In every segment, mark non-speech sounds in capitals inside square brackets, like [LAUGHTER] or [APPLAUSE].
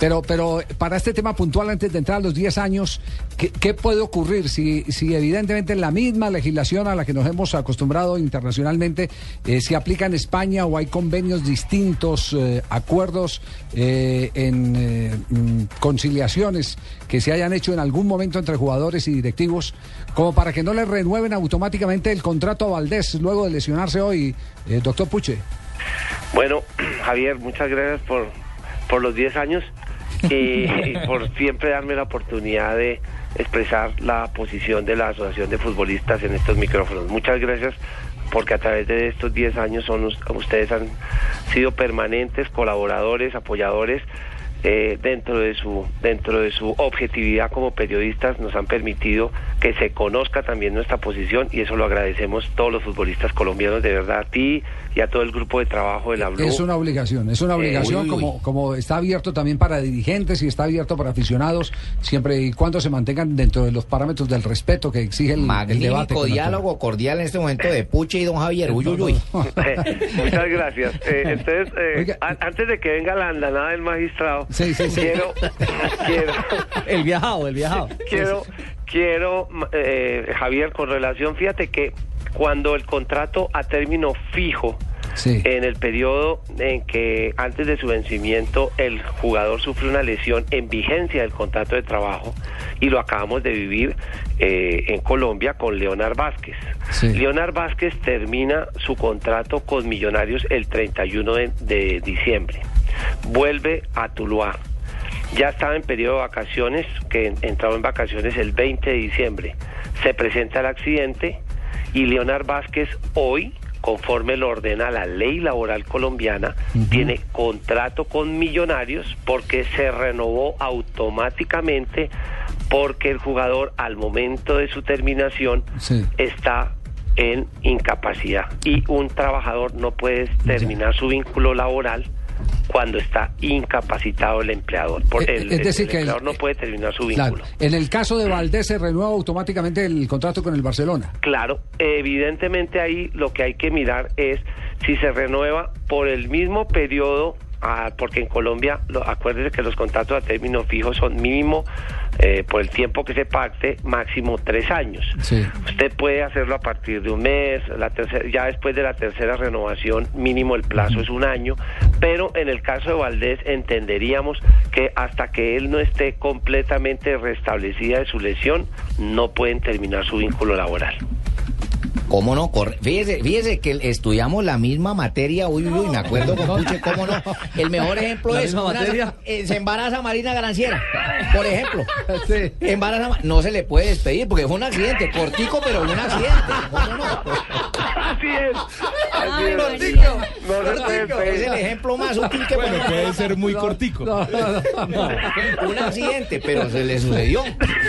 Pero, pero para este tema puntual, antes de entrar a los 10 años, ¿qué, puede ocurrir si, si evidentemente la misma legislación a la que nos hemos acostumbrado internacionalmente eh, se aplica en España o hay convenios distintos, eh, acuerdos eh, en eh, mm, conciliaciones que se hayan hecho en algún momento entre jugadores y directivos, como para que no le renueven automáticamente el contrato a Valdés luego de lesionarse hoy, doctor Puche? Bueno, [CLEARS THROAT] Javier, muchas gracias por, por los 10 años [LAUGHS] y, por siempre darme la oportunidad de expresar la posición de la Asociación de Futbolistas en estos micrófonos. Muchas gracias porque a través de estos 10 años son us- ustedes han sido permanentes colaboradores, apoyadores eh, dentro de su dentro de su objetividad como periodistas nos han permitido que se conozca también nuestra posición y eso lo agradecemos todos los futbolistas colombianos de verdad a ti y a todo el grupo de trabajo de la Blue. Es una obligación, es una obligación uy, uy. como, como está abierto también para dirigentes y está abierto para aficionados, siempre y cuando se mantengan dentro de los parámetros del respeto que exige el, el debate. Magnífico con la diálogo cordial en este momento de Puche y don Javier. Uy, uy, uy. [LAUGHS] [LAUGHS] Muchas gracias. Eh, entonces, eh, Oiga. antes de que venga la andanada del magistrado, Sí, sí, sí. quiero, [LAUGHS] quiero, El viajado, el viajado. quiero, quiero, eh, Javier, con relación, fíjate que cuando el contrato a término fijo, Sí. en el periodo en que antes de su vencimiento el jugador sufre una lesión en vigencia del contrato de trabajo y lo acabamos de vivir eh, en Colombia con Leonard Vázquez. Sí. Leonard Vázquez termina su contrato con Millonarios el 31 de, de diciembre. Vuelve a Tuluá. Ya estaba en periodo de vacaciones, que en- entraba en vacaciones el 20 de diciembre. Se presenta el accidente y Leonard Vázquez hoy, conforme lo ordena la ley laboral colombiana, tiene contrato con Millonarios porque se renovó automáticamente porque el jugador al momento de su terminación Sí. está en incapacidad y un trabajador no puede terminar su vínculo laboral cuando está incapacitado el empleador. Por- Eh, el, es decir, el que el- empleador no puede terminar su Claro. vínculo. En el caso de Valdés se renueva automáticamente el contrato con el Barcelona. Claro, evidentemente ahí lo que hay que mirar es si se renueva por el mismo periodo, ah, porque en Colombia, lo, acuérdese que los contratos a término fijo son mínimo eh, por el tiempo que se pacte, máximo tres años. Sí. Usted puede hacerlo a partir de un mes, la tercera, ya después de la tercera renovación, mínimo el plazo es un año, pero en el caso de Valdés entenderíamos que hasta que él no esté completamente restablecida de su lesión, no pueden terminar su vínculo laboral. ¿Cómo no? Corre- Fíjese, fíjese que estudiamos la misma materia. Uy, uy, uy, me acuerdo con Puche, ¿cómo no? El mejor ejemplo [LAUGHS] ¿La es. misma una- materia? eh, se embaraza Marina Garanciera, por ejemplo. [LAUGHS] Sí. Embaraza, no se le puede despedir porque fue un accidente, cortico, pero un accidente. ¿Cómo no? Así es. Así es. Cortico, No cortico, es el ejemplo más útil que Bueno, puede ser muy cortico. Un accidente, pero se le sucedió.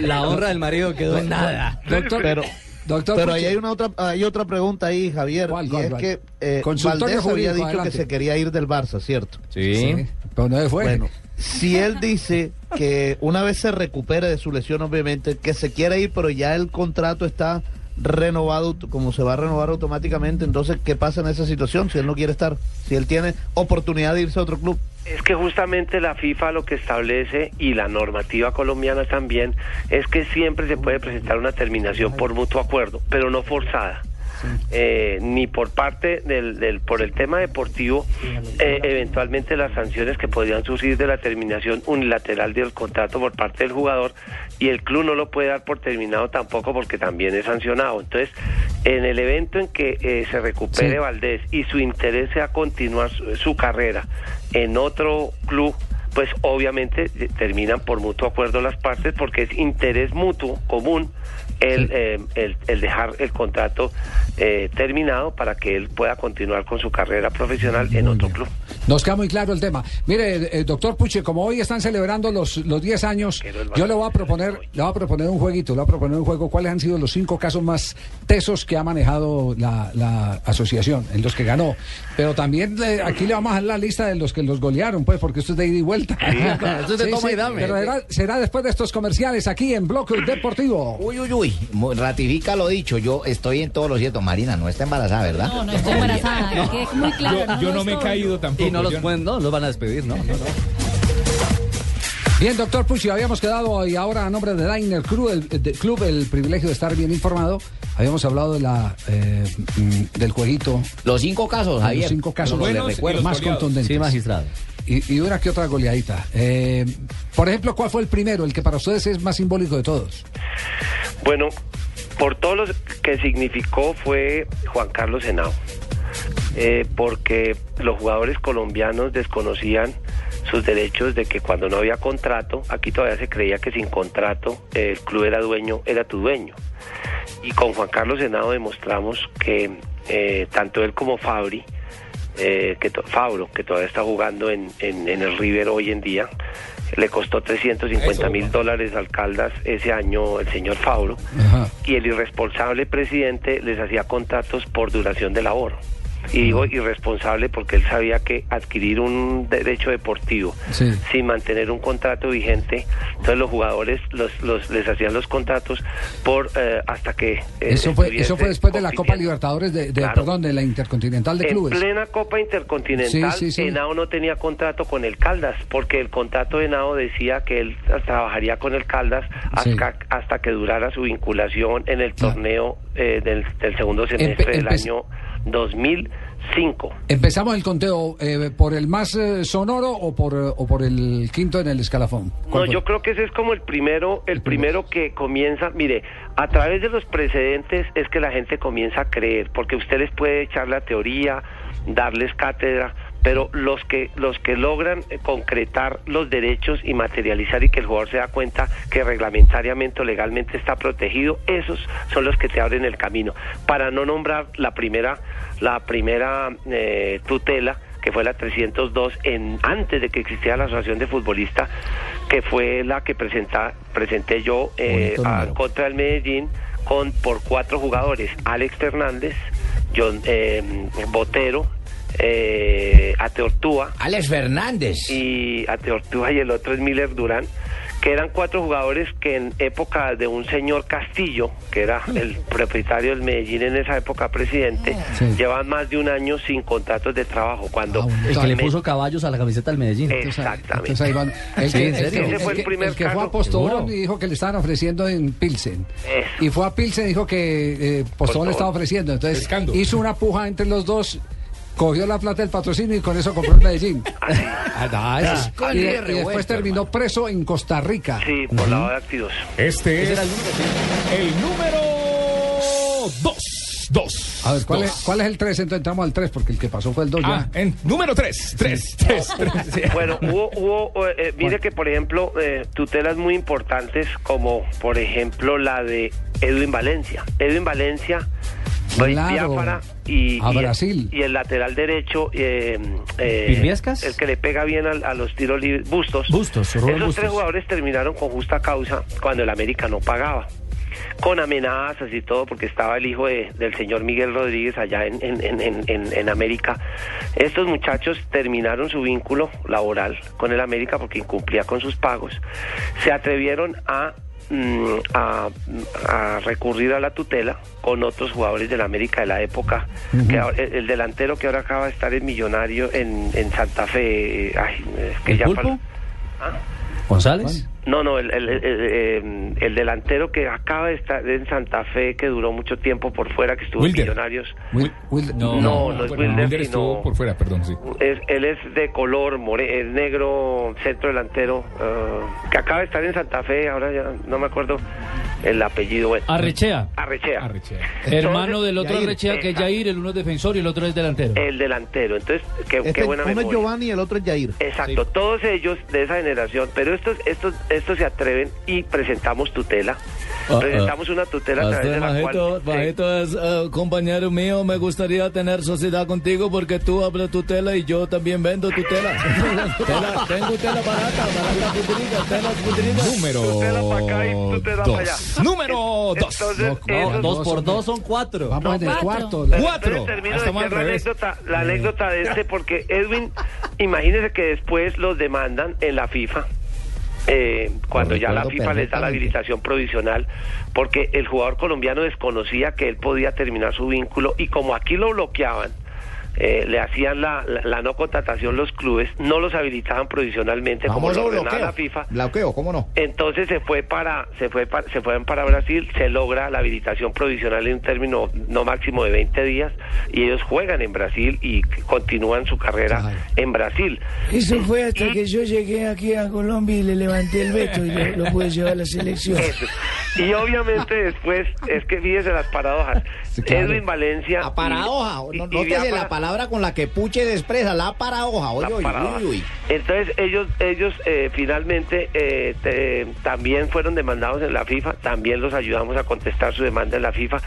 La honra del marido quedó en nada. Doctor, Pero, doctor pero ahí hay una otra, hay otra pregunta ahí, Javier. ¿Cuál, y cuál, es cuál? que eh, Valdés había dicho adelante. que se quería ir del Barça, ¿cierto? Sí, pero no fue. Bueno, si él dice que una vez se recupere de su lesión, obviamente, que se quiere ir, pero ya el contrato está renovado, como se va a renovar automáticamente, entonces, ¿qué pasa en esa situación si él no quiere estar? Si él tiene oportunidad de irse a otro club. Es que justamente la FIFA lo que establece y la normativa colombiana también es que siempre se puede presentar una terminación por mutuo acuerdo, pero no forzada. Eh, ni por parte del, del- por el tema deportivo eh, eventualmente las sanciones que podrían surgir de la terminación unilateral del contrato por parte del jugador y el club no lo puede dar por terminado tampoco porque también es sancionado entonces en el evento en que eh, se recupere Sí. Valdés y su interés sea continuar su, su carrera en otro club pues obviamente eh, terminan por mutuo acuerdo las partes porque es interés mutuo común el, eh, el, el dejar el contrato eh, terminado para que él pueda continuar con su carrera profesional en otro club. Nos queda muy claro el tema. Mire, eh, doctor Puche, como hoy están celebrando los, los 10 años, yo le voy a proponer, le voy a proponer un jueguito, le voy a proponer un juego. ¿Cuáles han sido los cinco casos más tesos que ha manejado la, la asociación, en los que ganó? Pero también eh, aquí le vamos a dar la lista de los que los golearon, pues, porque esto es de ida y vuelta. Esto es de [LAUGHS] toma y dame. Pero será, será después de estos comerciales aquí en Bloque Deportivo. Uy, uy, uy. Ratifica lo dicho. Yo estoy en todo lo cierto. Marina no está embarazada, ¿verdad? No, no estoy embarazada. [LAUGHS] que quede muy claro. Yo, no me he caído tampoco. Y no los pueden, no, los van a despedir, no, no, no. Bien, doctor Pucci, habíamos quedado y ahora a nombre de Diner Club el, de- Club, el privilegio de estar bien informado. Habíamos hablado de la, eh, mm, del jueguito, Los cinco casos, Javier. los cinco casos Los buenos recuerdo, los más contundentes. Sí, magistrado. Y, una que otra goleadita. Eh, por ejemplo, ¿cuál fue el primero, el que para ustedes es más simbólico de todos? Bueno, por todo lo que significó fue Juan Carlos Henao, Eh, porque los jugadores colombianos desconocían sus derechos de que cuando no había contrato, aquí todavía se creía que sin contrato eh, el club era dueño, era tu dueño. Y con Juan Carlos Henao demostramos que tanto él como Fabri, eh, que Fabro, que todavía está jugando en, en, en el River hoy en día, le costó 350 Eso, mil dólares al Caldas ese año el señor Fabro Ajá. y el irresponsable presidente les hacía contratos por duración de labor. Y digo irresponsable porque él sabía que adquirir un derecho deportivo Sí. sin mantener un contrato vigente, entonces los jugadores los, los- les hacían los contratos por eh, hasta que... eh, Eso fue, eso fue después de la Copa. Libertadores, de, de- Claro. perdón, de la Intercontinental de En Clubes. plena Copa Intercontinental, Sí, sí. Henao no tenía contrato con el Caldas, porque el contrato de Henao decía que él trabajaría con el Caldas hasta, hasta que durara su vinculación en el torneo eh, del, del segundo semestre Empe- del año 2005. Empezamos el conteo eh, por el más eh, sonoro o por, eh, o por el quinto en el escalafón. No, yo creo que ese es como el primero, el primero que comienza, mire, a través de los precedentes es que la gente comienza a creer, porque usted les puede echar la teoría, darles cátedra, pero los que los que logran eh, concretar los derechos y materializar y que el jugador se da cuenta que reglamentariamente o legalmente está protegido, esos son los que te abren el camino. Para no nombrar la primera la primera eh, tutela que fue la 302 en antes de que existiera la asociación de futbolistas que fue la que presenta, presenté yo eh, a- contra el Medellín con por cuatro jugadores Alex Fernández John eh, Botero eh, Ateortúa Alex Fernández. y Ateortúa y el otro es Miller Durán que eran cuatro jugadores que en época de un señor Castillo, que era el propietario del Medellín en esa época presidente, Sí. llevan más de un año sin contratos de trabajo. Cuando Ah. El que le puso caballos a la camiseta del Medellín. Exactamente. entonces ahí van. El Sí, que, ¿en el serio? que- Ese fue el el que- primer el que fue a caso. Postobón y dijo que le estaban ofreciendo en Pilsen. Eso. Y fue a Pilsen y dijo que eh, Postobón Postobón. le estaba ofreciendo. Entonces Pescando. hizo una puja entre los dos, cogió la plata del patrocinio y con eso compró el Medellín. [LAUGHS] Ah, ese- y, y después terminó preso en Costa Rica. Sí, por lavado de activos. Este es el número. el número 2. 2. A ver, ¿cuál es, ¿cuál es el 3? Entonces entramos al 3 porque el que pasó fue el 2 Ah, ya. en número 3. 3. 3. Bueno, hubo, hubo eh, mire que por ejemplo, eh, tutelas muy importantes como por ejemplo la de Edwin Valencia. Edwin Valencia, Luis Claro. Biafara y, A y Brasil. y el lateral derecho, eh, eh, el que le pega bien al- a, los tiros libres, Bustos. Bustos, Esos Bustos. tres jugadores terminaron con justa causa cuando el América no pagaba con amenazas y todo, porque estaba el hijo de- del señor Miguel Rodríguez allá en, en, en, en- en- en América. Estos muchachos terminaron su vínculo laboral con el América porque incumplía con sus pagos. Se atrevieron a, a, a recurrir a la tutela con otros jugadores del América de la época. que ahora- el, el delantero que ahora acaba de estar en Millonario en, en Santa Fe. ay, es que ¿El ya pulpo? fal-. ¿González? No, no, el, el, el- el- el delantero que acaba de estar en Santa Fe, que duró mucho tiempo por fuera, que estuvo Wilder. en Millonarios. Will- Will- No, no es bueno, Wilder, Wilder estuvo por fuera, perdón, sí. Es, él es de color, more, es negro, centro delantero, ah, que acaba de estar en Santa Fe, ahora ya no me acuerdo el apellido. Bueno. Arrechea. Arrechea. Arrechea. Hermano Entonces, del otro Yair. Arrechea, que es. Yair, el uno es defensor y el otro es delantero. El delantero, entonces, qué, qué Este, buena uno es memoria. Giovanni y el otro es Jair. Exacto, todos ellos de esa generación, pero estos, estos, estos se atreven y presentamos tutela presentamos una tutela a través de la Majito, cual... Majito es eh, compañero mío, me gustaría tener sociedad contigo porque tú hablas tu tela y yo también vendo tu [LAUGHS] tela. Tengo tela barata, barata putriga. Número Tutela pa' acá y tutela pa' allá. dos. Número dos. Entonces, No, esos- Dos por dos son cuatro. Vamos en el cuarto. Cuatro. Termino de la anécdota, la anécdota de este, porque Edwin, imagínese que después los demandan en la FIFA. Eh, cuando ya la FIFA les da la habilitación provisional, porque el jugador colombiano desconocía que él podía terminar su vínculo y como aquí lo bloqueaban, eh, le hacían la, la, la no contratación los clubes, no los habilitaban provisionalmente como Vamos lo a ordenaba bloqueo. la FIFA. Bloqueo, ¿cómo no? Entonces se fue para se fue para, se fueron para Brasil, se logra la habilitación provisional en un término no máximo de 20 días y ellos juegan en Brasil y continúan su carrera en Brasil. Eso fue hasta que yo llegué aquí a Colombia y le levanté el veto y lo, lo pude llevar a la selección. Eso. Y obviamente después es que fíjese las paradojas. Sí, claro. Edwin Valencia La paradoja, y- y- no, y la para- palabra con la que Puche expresa, la paradoja. Oye, la oye, paradoja. uy, uy. Entonces ellos ellos eh, finalmente eh, te- también fueron demandados en la FIFA, también los ayudamos a contestar su demanda en la FIFA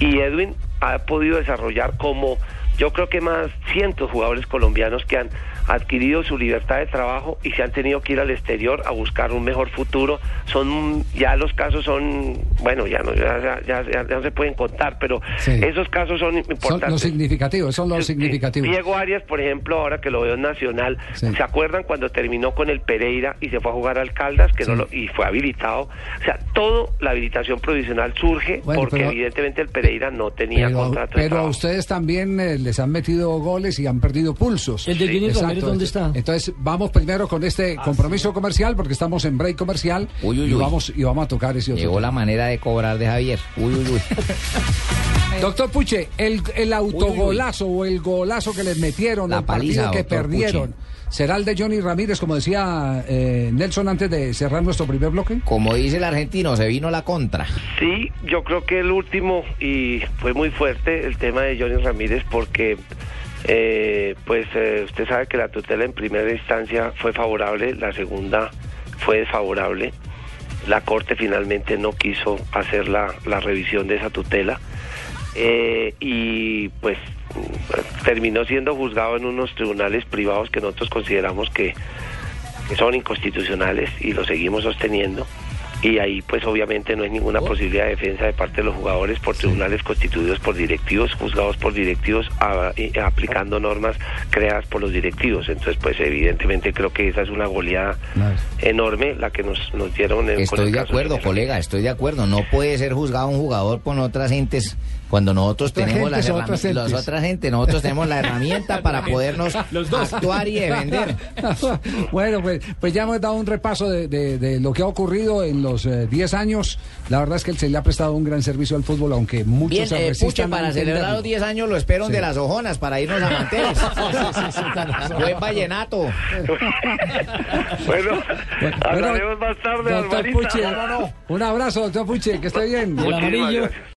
y Edwin ha podido desarrollar como yo creo que más cientos jugadores colombianos que han adquirido su libertad de trabajo y se han tenido que ir al exterior a buscar un mejor futuro. Son ya los casos son bueno ya no ya, ya, ya- ya no se pueden contar, pero Sí. esos casos son Son importantes. los significativos, son los significativos. Diego Arias, por ejemplo, ahora que lo veo en Nacional, Sí. ¿se acuerdan cuando terminó con el Pereira y se fue a jugar al Caldas que no lo- y fue habilitado? O sea, todo la habilitación provisional surge Bueno, porque pero- evidentemente el Pereira no tenía Pero, contrato de pero a ustedes también eh, les han metido goles y han perdido pulsos. ¿El de Dónde está? Entonces vamos primero con este compromiso comercial porque estamos en break comercial Uy, uy, y uy. vamos y vamos a tocar ese otro. Llegó la manera de cobrar de Javier. Uy, uy, uy. [LAUGHS] Doctor Puche, el, el autogolazo o el golazo que les metieron, La el partido paliza, que perdieron, Puche. ¿será el de Johnny Ramírez, como decía eh, Nelson antes de cerrar nuestro primer bloque? Como dice el argentino, se vino la contra. Sí, yo creo que el último y fue muy fuerte el tema de Johnny Ramírez porque eh, pues eh, usted sabe que la tutela en primera instancia fue favorable, la segunda fue desfavorable. La Corte finalmente no quiso hacer la, la revisión de esa tutela eh, y pues terminó siendo juzgado en unos tribunales privados que nosotros consideramos que, que son inconstitucionales y lo seguimos sosteniendo. Y ahí pues obviamente no hay ninguna posibilidad de defensa de parte de los jugadores por tribunales constituidos por directivos, juzgados por directivos, a- y- aplicando normas creadas por los directivos. Entonces pues evidentemente creo que esa es una goleada enorme la que nos, nos dieron en, Estoy de acuerdo, colega, estoy de acuerdo. No puede ser juzgado un jugador con otras gentes cuando nosotros tenemos las herramientas. Las otras gente, nosotros tenemos la herramienta para podernos [LAUGHS] actuar y defender. [LAUGHS] bueno, pues, pues ya hemos dado un repaso de, de- de lo que ha ocurrido en los eh, 10 años. La verdad es que él se le ha prestado un gran servicio al fútbol, aunque muchos Bien, se eh, resistan Puche, a para celebrar los 10 años lo espero Sí. de las ojonas para irnos a manteles. [LAUGHS] Buen vallenato. Bueno, Bueno, hablaremos más tarde, doctor. Puche, un abrazo, doctor Puche, que esté bien. Muchísimas amarillo. gracias.